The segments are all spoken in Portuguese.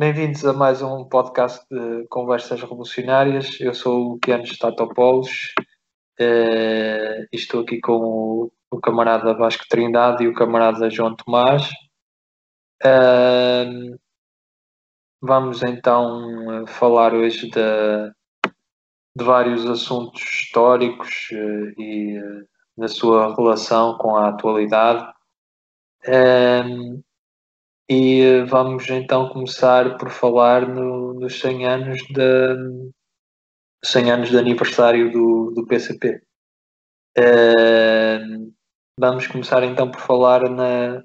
Bem-vindos a mais um podcast de Conversas Revolucionárias. Eu sou o Keanu Statopoulos uh, e estou aqui com o, o, camarada Vasco Trindade e o camarada João Tomás. Uh, vamos então falar hoje de, de vários assuntos históricos uh, e da sua relação com a atualidade. E vamos então começar por falar no, nos 100 anos de, 100 anos de aniversário do, do PCP. Uh, vamos começar então por falar na,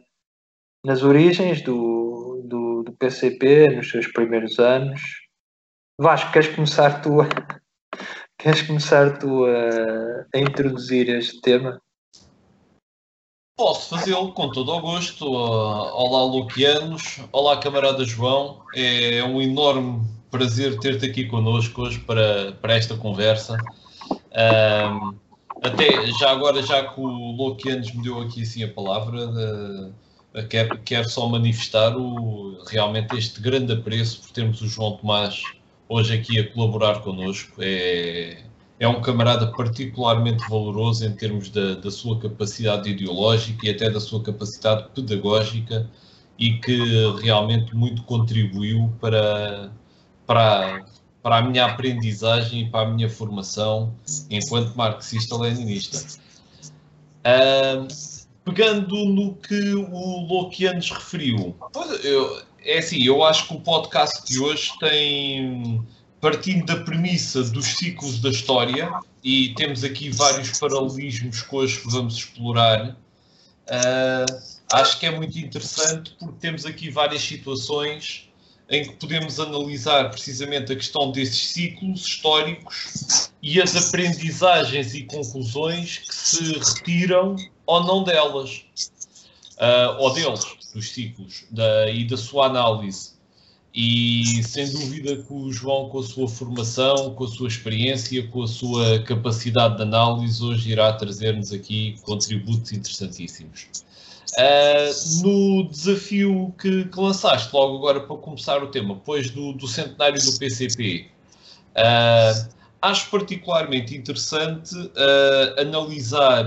nas origens do, do, do, PCP, nos seus primeiros anos. Vasco, queres começar tu queres começar tu a, a introduzir este tema? Posso fazê-lo com todo o gosto. Uh, olá, Luquianos. Olá, camarada João. É um enorme prazer ter-te aqui connosco hoje para, para esta conversa. Um, até já agora, já que o Luquianos me deu aqui assim a palavra, de, quero, quero só manifestar o, realmente este grande apreço por termos o João Tomás hoje aqui a colaborar connosco. É, é um camarada particularmente valoroso em termos da, da, sua capacidade ideológica e até da sua capacidade pedagógica e que realmente muito contribuiu para, para, para a minha aprendizagem e para a minha formação enquanto marxista-leninista. Pegando no que o Lokianos referiu, eu, é assim, eu acho que o podcast de hoje tem partindo da premissa dos ciclos da história, e temos aqui vários paralelismos que hoje vamos explorar, uh, acho que é muito interessante porque temos aqui várias situações em que podemos analisar precisamente a questão desses ciclos históricos e as aprendizagens e conclusões que se retiram ou não delas, uh, ou deles, dos ciclos, da, e da sua análise. E sem dúvida que o João, com a sua formação, com a sua experiência, com a sua capacidade de análise, hoje irá trazer-nos aqui contributos interessantíssimos. Uh, no desafio que, que, lançaste logo agora para começar o tema, depois do, do centenário do PCP, uh, ah, acho particularmente interessante uh, analisar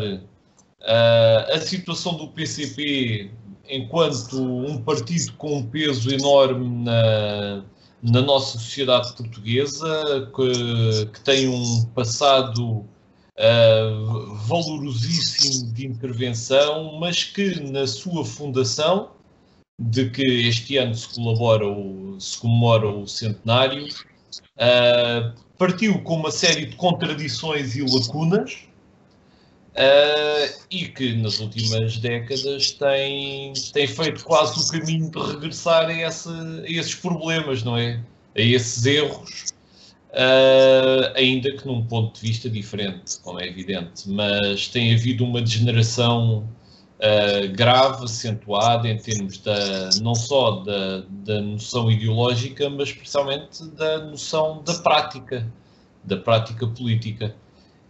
a situação do PCP enquanto um partido com um peso enorme na, na nossa sociedade portuguesa, que, que tem um passado uh, valorosíssimo de intervenção, mas que na sua fundação, de que este ano se, colabora o, se comemora o centenário, uh, partiu com uma série de contradições e lacunas, Uh, e que nas últimas décadas tem, tem feito quase o caminho de regressar a, a esses problemas, não é? A esses erros, uh, ainda que num ponto de vista diferente, como é evidente. Mas tem havido uma degeneração uh, grave, acentuada, em termos da, não só da, da noção ideológica, mas especialmente da noção da prática, da prática política.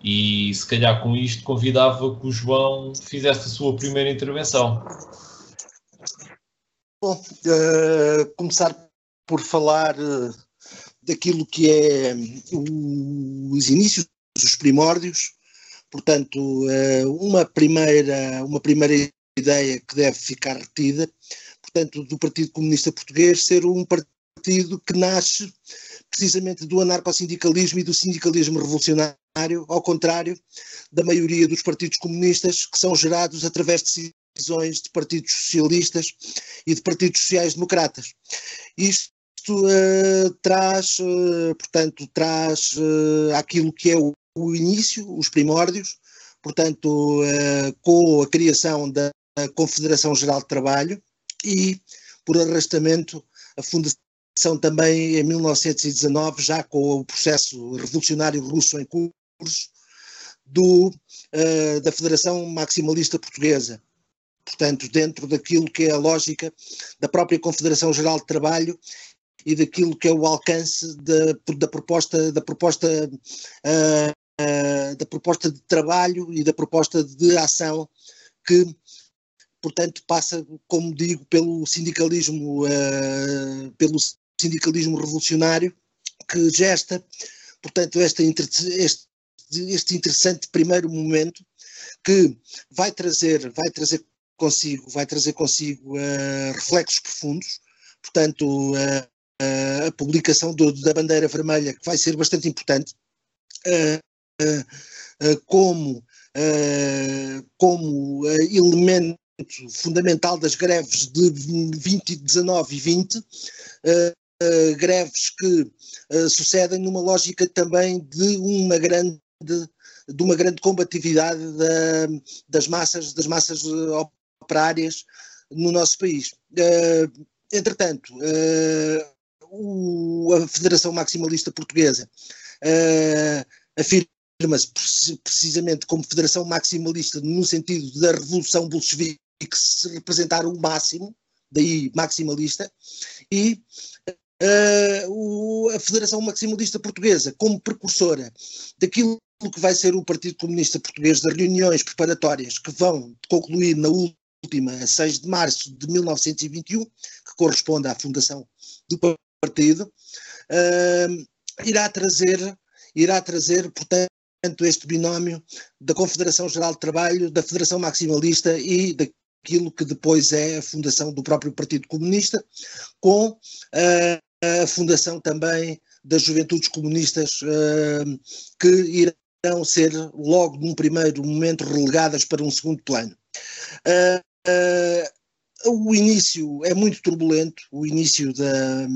E se calhar com isto convidava que o João fizesse a sua primeira intervenção. Bom, uh, começar por falar uh, daquilo que é uh, os inícios, os primórdios, portanto, uma, primeira, uma primeira ideia que deve ficar retida, portanto, do Partido Comunista Português ser um partido que nasce precisamente do anarcossindicalismo e do sindicalismo revolucionário ao contrário da maioria dos partidos comunistas que são gerados através de decisões de partidos socialistas e de partidos sociais-democratas. Isto uh, traz, uh, portanto, traz uh, aquilo que é o, o, início, os primórdios, portanto, com a criação da Confederação Geral de Trabalho e, por arrastamento, a fundação também em 1919, já com o processo revolucionário russo em curso, do, uh, da Federação Maximalista Portuguesa. Portanto, dentro daquilo que é a lógica da própria Confederação Geral de Trabalho e daquilo que é o alcance de, da proposta, da proposta, uh, uh, da proposta de trabalho e da proposta de ação que, portanto, passa, como digo, pelo sindicalismo, pelo sindicalismo revolucionário que gesta, portanto, este, este, este interessante primeiro momento que vai trazer, vai trazer consigo, vai trazer consigo uh, reflexos profundos, portanto, uh, uh, a publicação do, da bandeira vermelha, que vai ser bastante importante, como, como elemento fundamental das greves de 20, 19 e 20, greves que sucedem numa lógica também de uma grande de uma grande combatividade da, das massas das massas operárias no nosso país. Uh, entretanto, uh, o, a Federação Maximalista Portuguesa uh, afirma-se precisamente como Federação Maximalista no sentido da Revolução Bolchevique se representar o máximo, daí maximalista, e uh, o, a Federação Maximalista Portuguesa como precursora daquilo que vai ser o Partido Comunista Português, das reuniões preparatórias que vão concluir na última, a 6 de março de 1921, que corresponde à fundação do partido, uh, irá trazer, irá trazer, portanto, este binómio da Confederação Geral de Trabalho, da Federação Maximalista e daquilo que depois é a fundação do próprio Partido Comunista, com uh, a fundação também das Juventudes Comunistas, uh, que irão ser logo num primeiro momento relegadas para um segundo plano. Uh, Uh, o início é muito turbulento, o início da,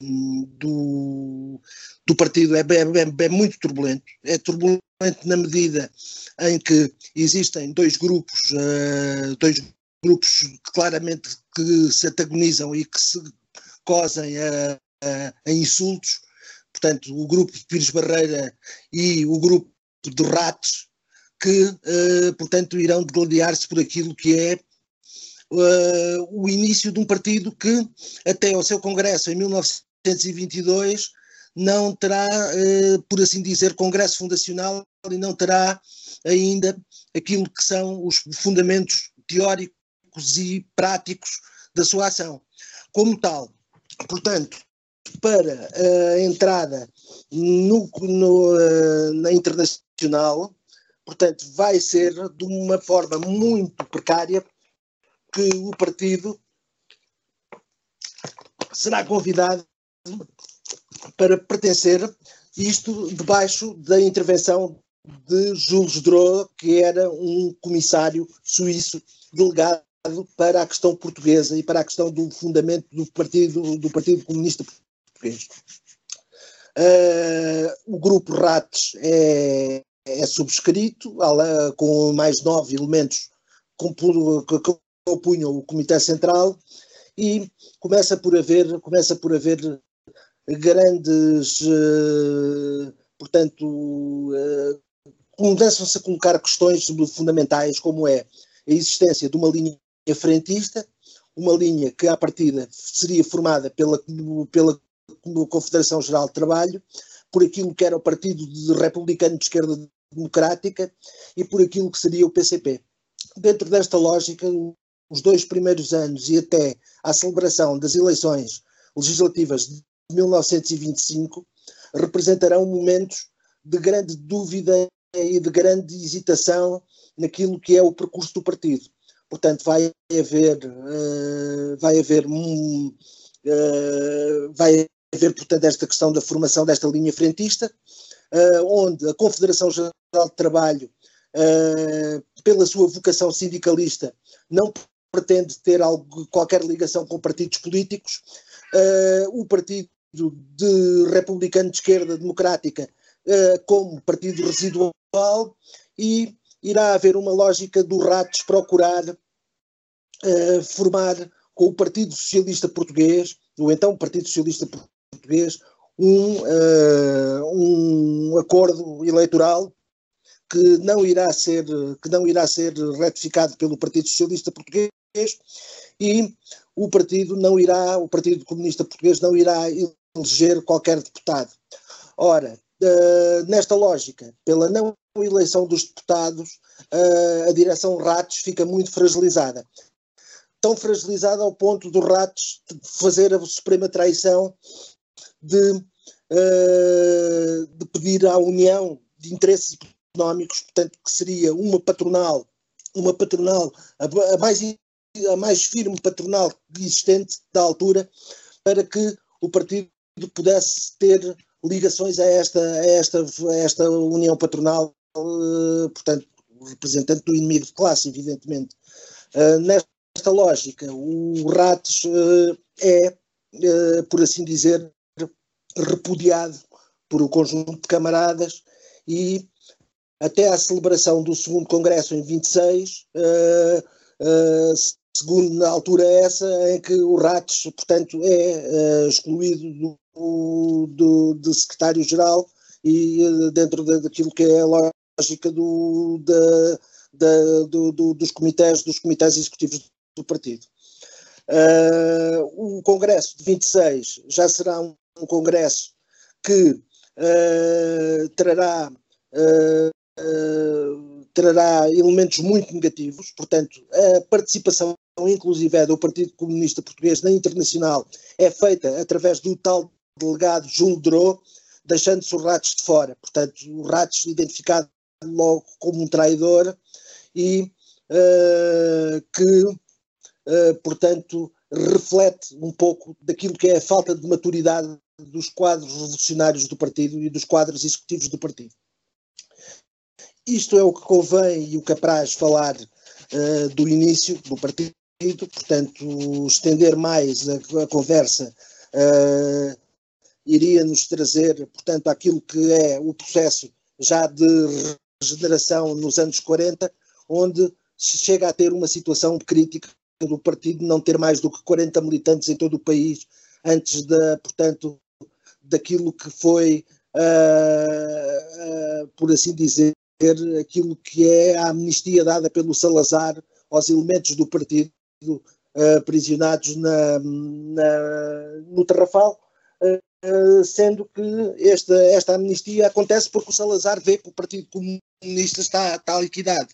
do, do partido é, é, é, muito turbulento. É turbulento na medida em que existem dois grupos, dois grupos claramente que se antagonizam e que se cosem a, a, a insultos. Portanto, o grupo de Pires Barreira e o grupo de Ratos, que, uh, portanto, irão degladiar-se por aquilo que é uh, o início de um partido que, até ao seu congresso em 1922, não terá, uh, por assim dizer, congresso fundacional e não terá ainda aquilo que são os fundamentos teóricos e práticos da sua ação. Como tal, portanto, para a entrada no, no, uh, na internacional, portanto, vai ser de uma forma muito precária, que o partido será convidado para pertencer, isto debaixo da intervenção de Jules Dreux, que era um comissário suíço delegado para a questão portuguesa e para a questão do fundamento do Partido, do partido Comunista Português. Uh, o grupo RATS é, é subscrito, com mais nove elementos com, com, opunham o Comitê Central e começa por haver, começa por haver grandes, uh, portanto, uh, começam-se a colocar questões fundamentais como é a existência de uma linha frentista, uma linha que à partida seria formada pela, pela Confederação Geral de Trabalho, por aquilo que era o Partido Republicano de Esquerda Democrática e por aquilo que seria o PCP. Dentro desta lógica, os dois primeiros anos e até à celebração das eleições legislativas de 1925 representarão momentos de grande dúvida e de grande hesitação naquilo que é o percurso do partido. Portanto, vai haver, uh, vai haver, um, uh, vai haver, portanto, esta questão da formação desta linha frentista, uh, onde a Confederação Geral de Trabalho, pela sua vocação sindicalista, não pretende ter algo, qualquer ligação com partidos políticos. Uh, o Partido de Republicano de Esquerda Democrática uh, como partido residual e irá haver uma lógica do Ratos procurar uh, formar com o Partido Socialista Português, ou então Partido Socialista Português, um, um acordo eleitoral que não irá ser que não irá ser ratificado pelo Partido Socialista Português e o partido não irá, o Partido Comunista Português não irá eleger qualquer deputado. Ora, uh, nesta lógica, pela não eleição dos deputados, uh, a direção Ratos fica muito fragilizada. tão fragilizada ao ponto do Ratos fazer a suprema traição de, uh, de pedir à União de interesses económicos, portanto, que seria uma patronal, uma patronal, a, a mais, a mais firme patronal existente da altura, para que o partido pudesse ter ligações a esta, a esta, a esta união patronal, uh, portanto, representante do inimigo de classe, evidentemente. Uh, nesta lógica, o Ratos uh, é, por assim dizer, repudiado por um conjunto de camaradas e até à celebração do segundo congresso em 26, segundo na altura essa em que o Ratos, portanto, é excluído do, do, do secretário-geral e eh, dentro daquilo que é a lógica do, da, da, do, do, dos comitês, dos comitês executivos do partido. Uh, o Congresso de 26 já será um, um Congresso que uh, trará, uh, trará elementos muito negativos, portanto, a participação inclusive é do Partido Comunista Português na Internacional é feita através do tal delegado Júlio Drô, deixando-se o Ratos de fora. Portanto, o Ratos identificado logo como um traidor e uh, que, uh, portanto, reflete um pouco daquilo que é a falta de maturidade dos quadros revolucionários do partido e dos quadros executivos do partido. Isto é o que convém e o que apraz falar uh, do início do partido, portanto, estender mais a, a conversa uh, iria nos trazer, portanto, aquilo que é o processo já de regeneração nos anos 40, onde se chega a ter uma situação crítica do partido não ter mais do que 40 militantes em todo o país, antes da, portanto, daquilo que foi, uh, uh, por assim dizer, aquilo que é a amnistia dada pelo Salazar aos elementos do partido uh, aprisionados na, na, no Tarrafal, sendo que esta, esta amnistia acontece porque o Salazar vê que o Partido Comunista está, está liquidado.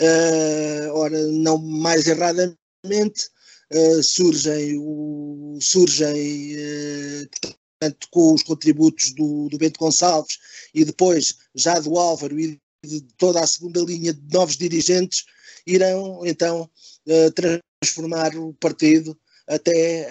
Uh, ora, não mais erradamente, uh, surgem, o, surgem portanto, com os contributos do, do Bento Gonçalves e depois já do Álvaro e de toda a segunda linha de novos dirigentes, irão então transformar o partido até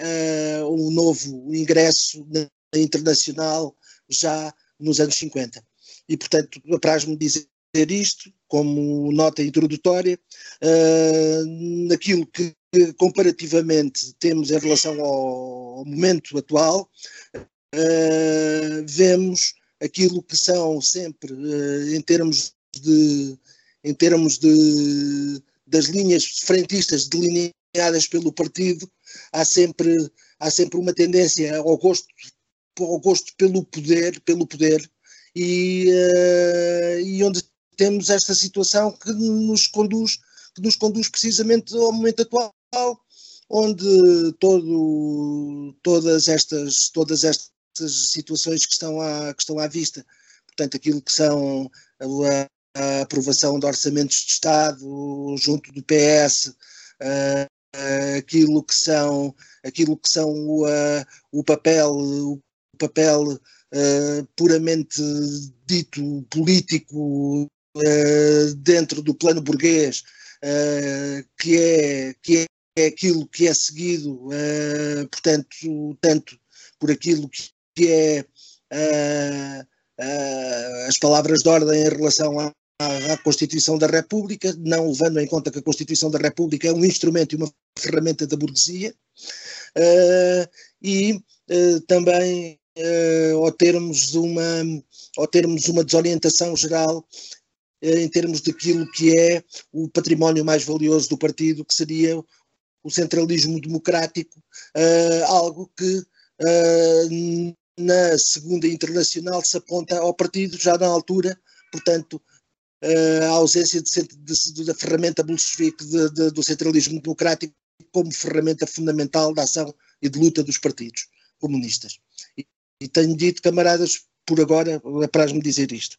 uh, um novo ingresso na internacional já nos anos 50. E, portanto, apraz-me dizer isto como nota introdutória, uh, naquilo que comparativamente temos em relação ao momento atual, uh, vemos aquilo que são sempre, uh, em termos de em termos de, das linhas frentistas delineadas pelo partido, há sempre, há sempre uma tendência ao gosto ao gosto pelo poder, pelo poder e, uh, e onde temos esta situação que nos conduz que nos conduz precisamente ao momento atual onde todo, todas estas todas estas situações que estão à que estão à vista. Portanto aquilo que são a, a aprovação de orçamentos de Estado junto do PS uh, uh, aquilo que são aquilo que são o, o papel o papel uh, puramente dito político uh, dentro do plano burguês, uh, que, é, que é aquilo que é seguido, portanto, tanto por aquilo que é as palavras de ordem em relação à, à Constituição da República, não levando em conta que a Constituição da República é um instrumento e uma ferramenta da burguesia, uh, e também uh, ou, termos uma, ou termos uma desorientação geral em termos daquilo que é o património mais valioso do partido, que seria o centralismo democrático, algo que na segunda internacional se aponta ao partido já na altura, portanto, a ausência de, de, de, da ferramenta bolchevique do centralismo democrático como ferramenta fundamental da ação e de luta dos partidos comunistas. E tenho dito, camaradas, por agora, apraz-me dizer isto.